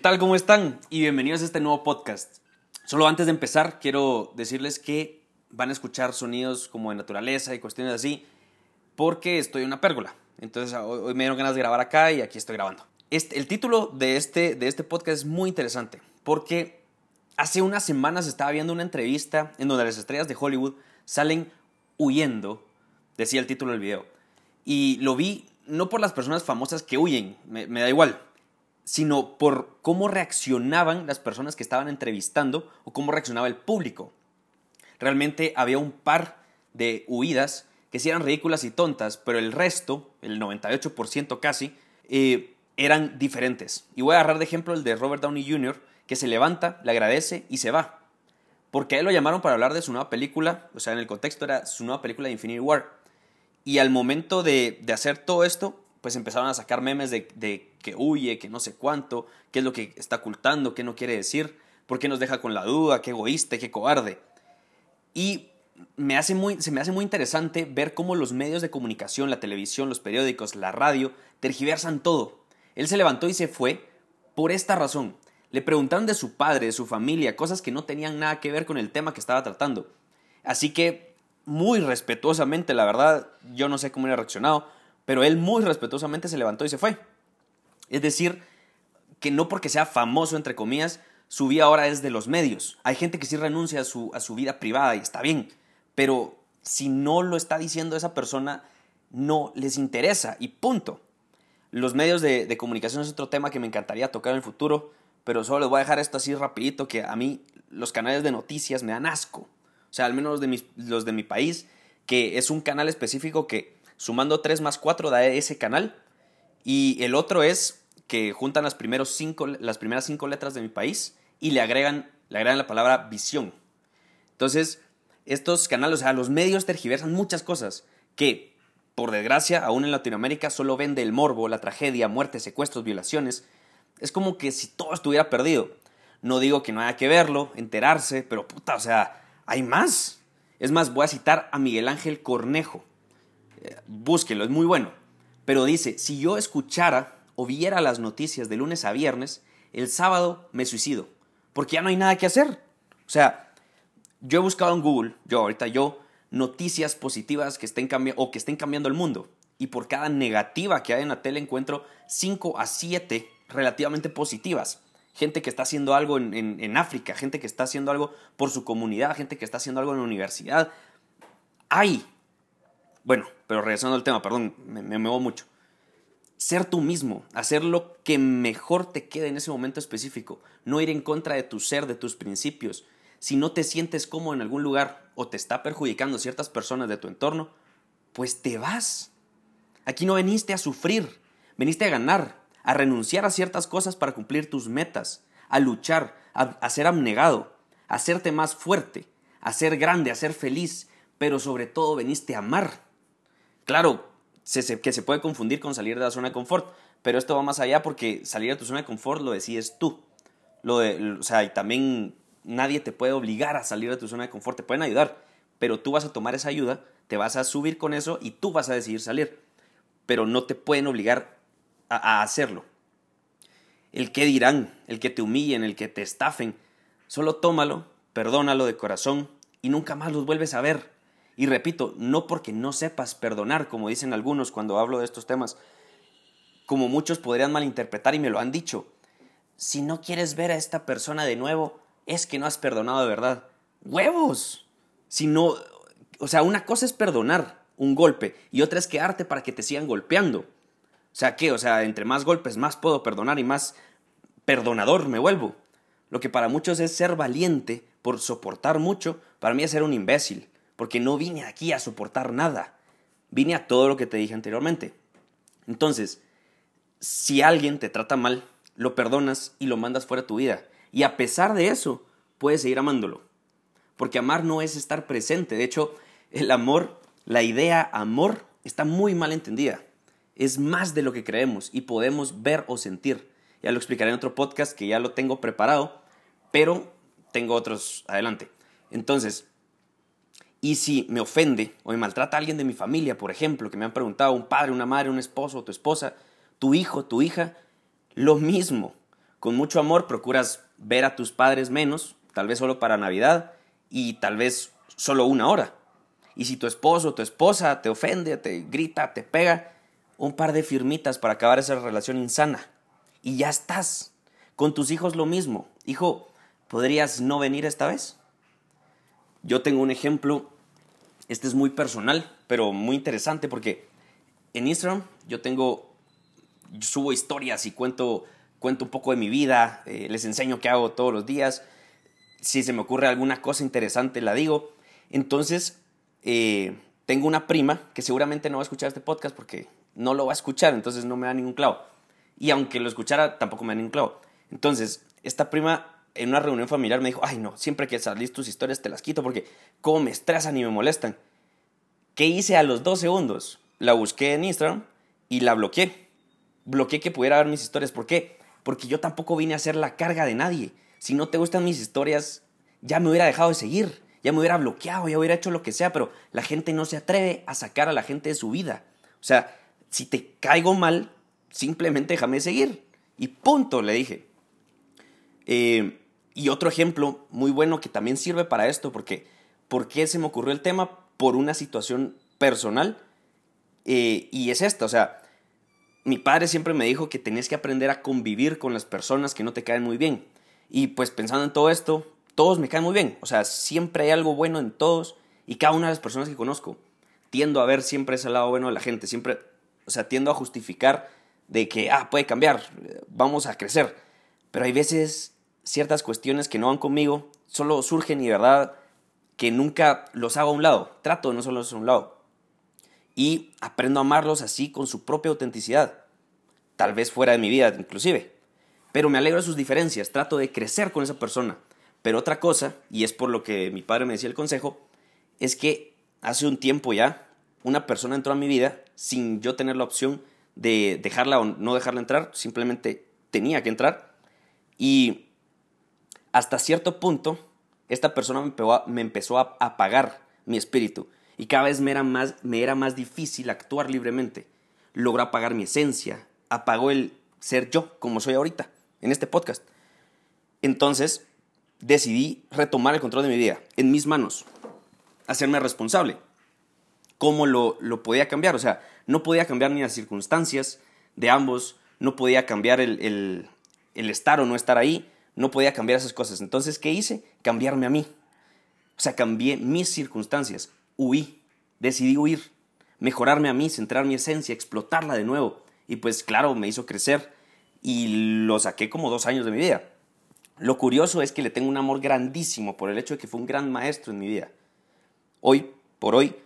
tal? ¿Cómo están? Y bienvenidos a este nuevo podcast. Solo antes de empezar, quiero decirles que van a escuchar sonidos como de naturaleza y cuestiones así, porque estoy en una pérgola. Entonces hoy me dieron ganas de grabar acá y aquí estoy grabando. Este, el título de este, de este podcast es muy interesante, porque hace unas semanas estaba viendo una entrevista en donde las estrellas de Hollywood salen huyendo, decía el título del video. Y lo vi no por las personas famosas que huyen, me, da igual, sino por cómo reaccionaban las personas que estaban entrevistando o cómo reaccionaba el público. Realmente había un par de huidas que sí eran ridículas y tontas, pero el resto, el 98% casi, eh, eran diferentes. Y voy a agarrar de ejemplo el de Robert Downey Jr., que se levanta, le agradece y se va. Porque a él lo llamaron para hablar de su nueva película, o sea, en el contexto era su nueva película de Infinity War. Y al momento de, hacer todo esto, pues empezaron a sacar memes de, que huye, que no sé cuánto, qué es lo que está ocultando, qué no quiere decir, por qué nos deja con la duda, qué egoísta, qué cobarde. Y me hace muy, se me hace muy interesante ver cómo los medios de comunicación, la televisión, los periódicos, la radio, tergiversan todo. Él se levantó y se fue por esta razón. Le preguntaron de su padre, de su familia, cosas que no tenían nada que ver con el tema que estaba tratando. Así que muy respetuosamente, la verdad, yo no sé cómo hubiera reaccionado, pero él muy respetuosamente se levantó y se fue. Es decir, que no porque sea famoso, entre comillas, su vida ahora es de los medios. Hay gente que sí renuncia a su, a su vida privada y está bien, pero si no lo está diciendo esa persona, no les interesa y punto. Los medios de, de, comunicación es otro tema que me encantaría tocar en el futuro, pero solo les voy a dejar esto así rapidito, que a mí los canales de noticias me dan asco. O sea, al menos de, los de mi país, que es un canal específico que sumando 3 más 4 da ese canal. Y el otro es que juntan las, primeros cinco, las primeras cinco letras de mi país y le agregan, le agregan la palabra visión. Entonces, estos canales, o sea, los medios tergiversan muchas cosas que, por desgracia, aún en Latinoamérica solo vende el morbo, la tragedia, muertes, secuestros, violaciones. Es como que si todo estuviera perdido. No digo que no haya que verlo, enterarse, pero puta, o sea, hay más. Es más, voy a citar a Miguel Ángel Cornejo. Búsquelo, es muy bueno. Pero dice, si yo escuchara o viera las noticias de lunes a viernes, el sábado me suicido. Porque ya no hay nada que hacer. O sea, yo he buscado en Google, yo ahorita yo, noticias positivas que estén cambiando o que estén cambiando el mundo. Y por cada negativa que hay en la tele encuentro 5 a 7 relativamente positivas gente que está haciendo algo en, África, gente que está haciendo algo por su comunidad, gente que está haciendo algo en la universidad. Hay. Bueno, pero regresando al tema, perdón, me, me muevo mucho. Ser tú mismo, hacer lo que mejor te quede en ese momento específico, no ir en contra de tu ser, de tus principios. Si no te sientes cómodo en algún lugar o te está perjudicando ciertas personas de tu entorno, pues te vas. Aquí no veniste a sufrir, veniste a ganar, a renunciar a ciertas cosas para cumplir tus metas, a luchar, a, ser abnegado, a hacerte más fuerte, a ser grande, a ser feliz, pero sobre todo veniste a amar. Claro, que se puede confundir con salir de la zona de confort, pero esto va más allá porque salir de tu zona de confort lo decides tú. Lo de, o sea, y también nadie te puede obligar a salir de tu zona de confort, te pueden ayudar, pero tú vas a tomar esa ayuda, te vas a subir con eso y tú vas a decidir salir. Pero no te pueden obligar a, hacerlo. El que dirán, el que te humillen, el que te estafen, solo tómalo, perdónalo de corazón y nunca más los vuelves a ver. Y repito, no porque no sepas perdonar, como dicen algunos cuando hablo de estos temas, como muchos podrían malinterpretar y me lo han dicho. Si no quieres ver a esta persona de nuevo, es que no has perdonado de verdad. ¡Huevos! Si no, o sea, una cosa es perdonar un golpe y otra es quedarte para que te sigan golpeando. O sea, ¿qué? O sea, entre más golpes, más puedo perdonar y más perdonador me vuelvo. Lo que para muchos es ser valiente por soportar mucho, para mí es ser un imbécil, porque no vine aquí a soportar nada. Vine a todo lo que te dije anteriormente. Entonces, si alguien te trata mal, lo perdonas y lo mandas fuera de tu vida. Y a pesar de eso, puedes seguir amándolo. Porque amar no es estar presente. De hecho, el amor, la idea amor, está muy mal entendida es más de lo que creemos y podemos ver o sentir. Ya lo explicaré en otro podcast que ya lo tengo preparado, pero tengo otros adelante. Entonces, y si me ofende o me maltrata alguien de mi familia, por ejemplo, que me han preguntado, un padre, una madre, un esposo, tu esposa, tu hijo, tu hija, lo mismo. con mucho amor procuras ver a tus padres menos, tal vez solo para Navidad y tal vez solo una hora. Y si tu esposo o tu esposa te ofende, te grita, te pega, un par de firmitas para acabar esa relación insana. Y ya estás. Con tus hijos lo mismo. Hijo, ¿podrías no venir esta vez? Yo tengo un ejemplo, este es muy personal, pero muy interesante porque en Instagram yo tengo, subo historias y cuento, cuento un poco de mi vida, eh, les enseño qué hago todos los días, si se me ocurre alguna cosa interesante la digo. Entonces, eh, tengo una prima que seguramente no va a escuchar este podcast porque no lo va a escuchar, entonces no me da ningún clavo. Y aunque lo escuchara, tampoco me da ningún clavo. Entonces, esta prima en una reunión familiar me dijo, ay no, siempre que salís tus historias te las quito porque cómo me estresan y me molestan. ¿Qué hice a los dos segundos? La busqué en Instagram y la bloqueé. Bloqueé que pudiera ver mis historias. ¿Por qué? Porque yo tampoco vine a ser la carga de nadie. Si no te gustan mis historias, ya me hubiera dejado de seguir, ya me hubiera bloqueado, ya hubiera hecho lo que sea, pero la gente no se atreve a sacar a la gente de su vida. O sea, si te caigo mal, simplemente déjame seguir. Y punto, le dije. Eh, y otro ejemplo muy bueno que también sirve para esto, porque ¿por se me ocurrió el tema? Por una situación personal. Eh, y es esta, o sea, mi padre siempre me dijo que tenías que aprender a convivir con las personas que no te caen muy bien. Y pues pensando en todo esto, todos me caen muy bien. O sea, siempre hay algo bueno en todos y cada una de las personas que conozco. Tiendo a ver siempre ese lado bueno de la gente. Siempre, o sea, tiendo a justificar de que, ah, puede cambiar, vamos a crecer. Pero hay veces ciertas cuestiones que no van conmigo, solo surgen y de verdad que nunca los hago a un lado. Trato de no solo a un lado. Y aprendo a amarlos así con su propia autenticidad. Tal vez fuera de mi vida, inclusive. Pero me alegro de sus diferencias. Trato de crecer con esa persona. Pero otra cosa, y es por lo que mi padre me decía el consejo, es que hace un tiempo ya una persona entró a mi vida sin yo tener la opción de dejarla o no dejarla entrar, simplemente tenía que entrar. Y hasta cierto punto, esta persona me, empezó a apagar mi espíritu y cada vez me era, más, me era más difícil actuar libremente. Logró apagar mi esencia, apagó el ser yo como soy ahorita, en este podcast. Entonces, decidí retomar el control de mi vida en mis manos, hacerme responsable. ¿Cómo lo, lo podía cambiar? O sea, no podía cambiar ni las circunstancias de ambos, no podía cambiar el, el, el estar o no estar ahí, no podía cambiar esas cosas. Entonces, ¿qué hice? Cambiarme a mí. O sea, cambié mis circunstancias, huí, decidí huir, mejorarme a mí, centrar mi esencia, explotarla de nuevo. Y pues claro, me hizo crecer y lo saqué como dos años de mi vida. Lo curioso es que le tengo un amor grandísimo por el hecho de que fue un gran maestro en mi vida. Hoy, por hoy,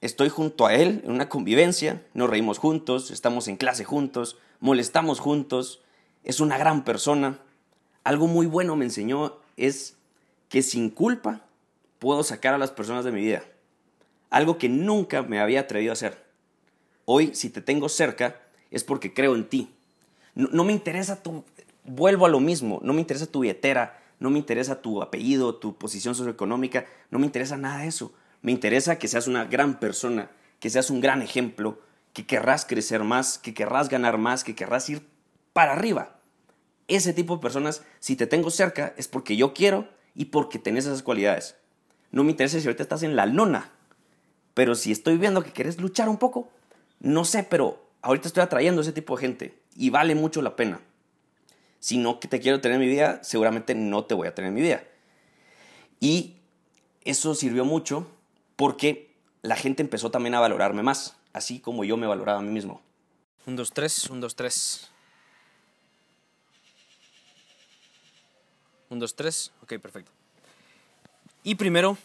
estoy junto a él en una convivencia, nos reímos juntos, estamos en clase juntos, molestamos juntos, es una gran persona, algo muy bueno me enseñó es que sin culpa puedo sacar a las personas de mi vida. Algo que nunca me había atrevido a hacer. Hoy, si te tengo cerca, es porque creo en ti. No, me interesa tu... Vuelvo a lo mismo. No me interesa tu billetera, no me interesa tu apellido, tu posición socioeconómica, no me interesa nada de eso. Me interesa que seas una gran persona, que seas un gran ejemplo, que querrás crecer más, que querrás ganar más, que querrás ir para arriba ese tipo de personas, si te tengo cerca, es porque yo quiero y porque tenés esas cualidades. No me interesa si ahorita estás en la lona, pero si estoy viendo que quieres luchar un poco, no sé, pero ahorita estoy atrayendo ese tipo de gente y vale mucho la pena. Si no que te quiero tener en mi vida, seguramente no te voy a tener en mi vida. Y eso sirvió mucho porque la gente empezó también a valorarme más, así como yo me valoraba a mí mismo. Un, dos, tres, un, dos, tres. Un, dos, tres. Ok, perfecto. Y primero,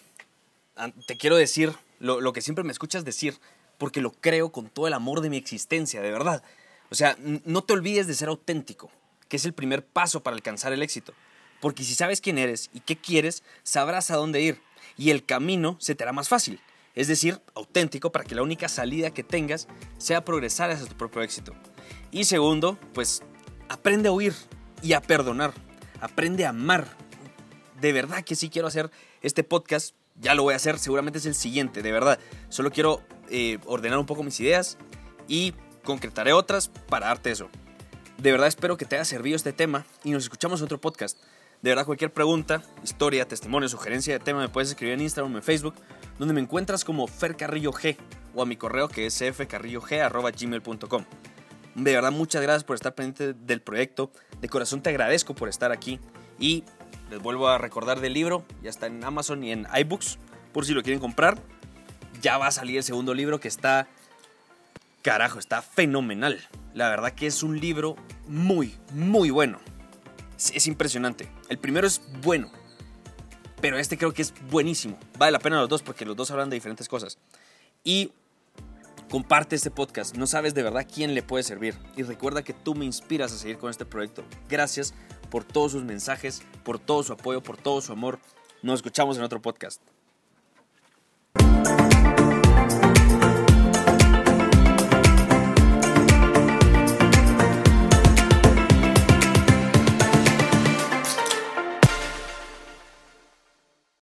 te quiero decir lo, que siempre me escuchas decir, porque lo creo con todo el amor de mi existencia, de verdad. O sea, no te olvides de ser auténtico, que es el primer paso para alcanzar el éxito. Porque si sabes quién eres y qué quieres, sabrás a dónde ir. Y el camino se te hará más fácil. Es decir, auténtico para que la única salida que tengas sea progresar hacia tu propio éxito. Y segundo, pues aprende a huir y a perdonar aprende a amar. De verdad que sí quiero hacer este podcast, ya lo voy a hacer, seguramente es el siguiente, de verdad. Solo quiero eh, ordenar un poco mis ideas y concretaré otras para darte eso. De verdad espero que te haya servido este tema y nos escuchamos en otro podcast. De verdad, cualquier pregunta, historia, testimonio, sugerencia de tema me puedes escribir en Instagram o en Facebook, donde me encuentras como Fer Carrillo G o a mi correo que es fcarrillog.gmail.com. De verdad, muchas gracias por estar pendiente del proyecto. De corazón te agradezco por estar aquí. Y les vuelvo a recordar del libro. Ya está en Amazon y en iBooks. Por si lo quieren comprar. Ya va a salir el segundo libro que está... Carajo, está fenomenal. La verdad que es un libro muy, muy bueno. Es impresionante. El primero es bueno. Pero este creo que es buenísimo. Vale la pena los dos porque los dos hablan de diferentes cosas. Y comparte este podcast. No sabes de verdad quién le puede servir. Y recuerda que tú me inspiras a seguir con este proyecto. Gracias por todos sus mensajes, por todo su apoyo, por todo su amor. Nos escuchamos en otro podcast.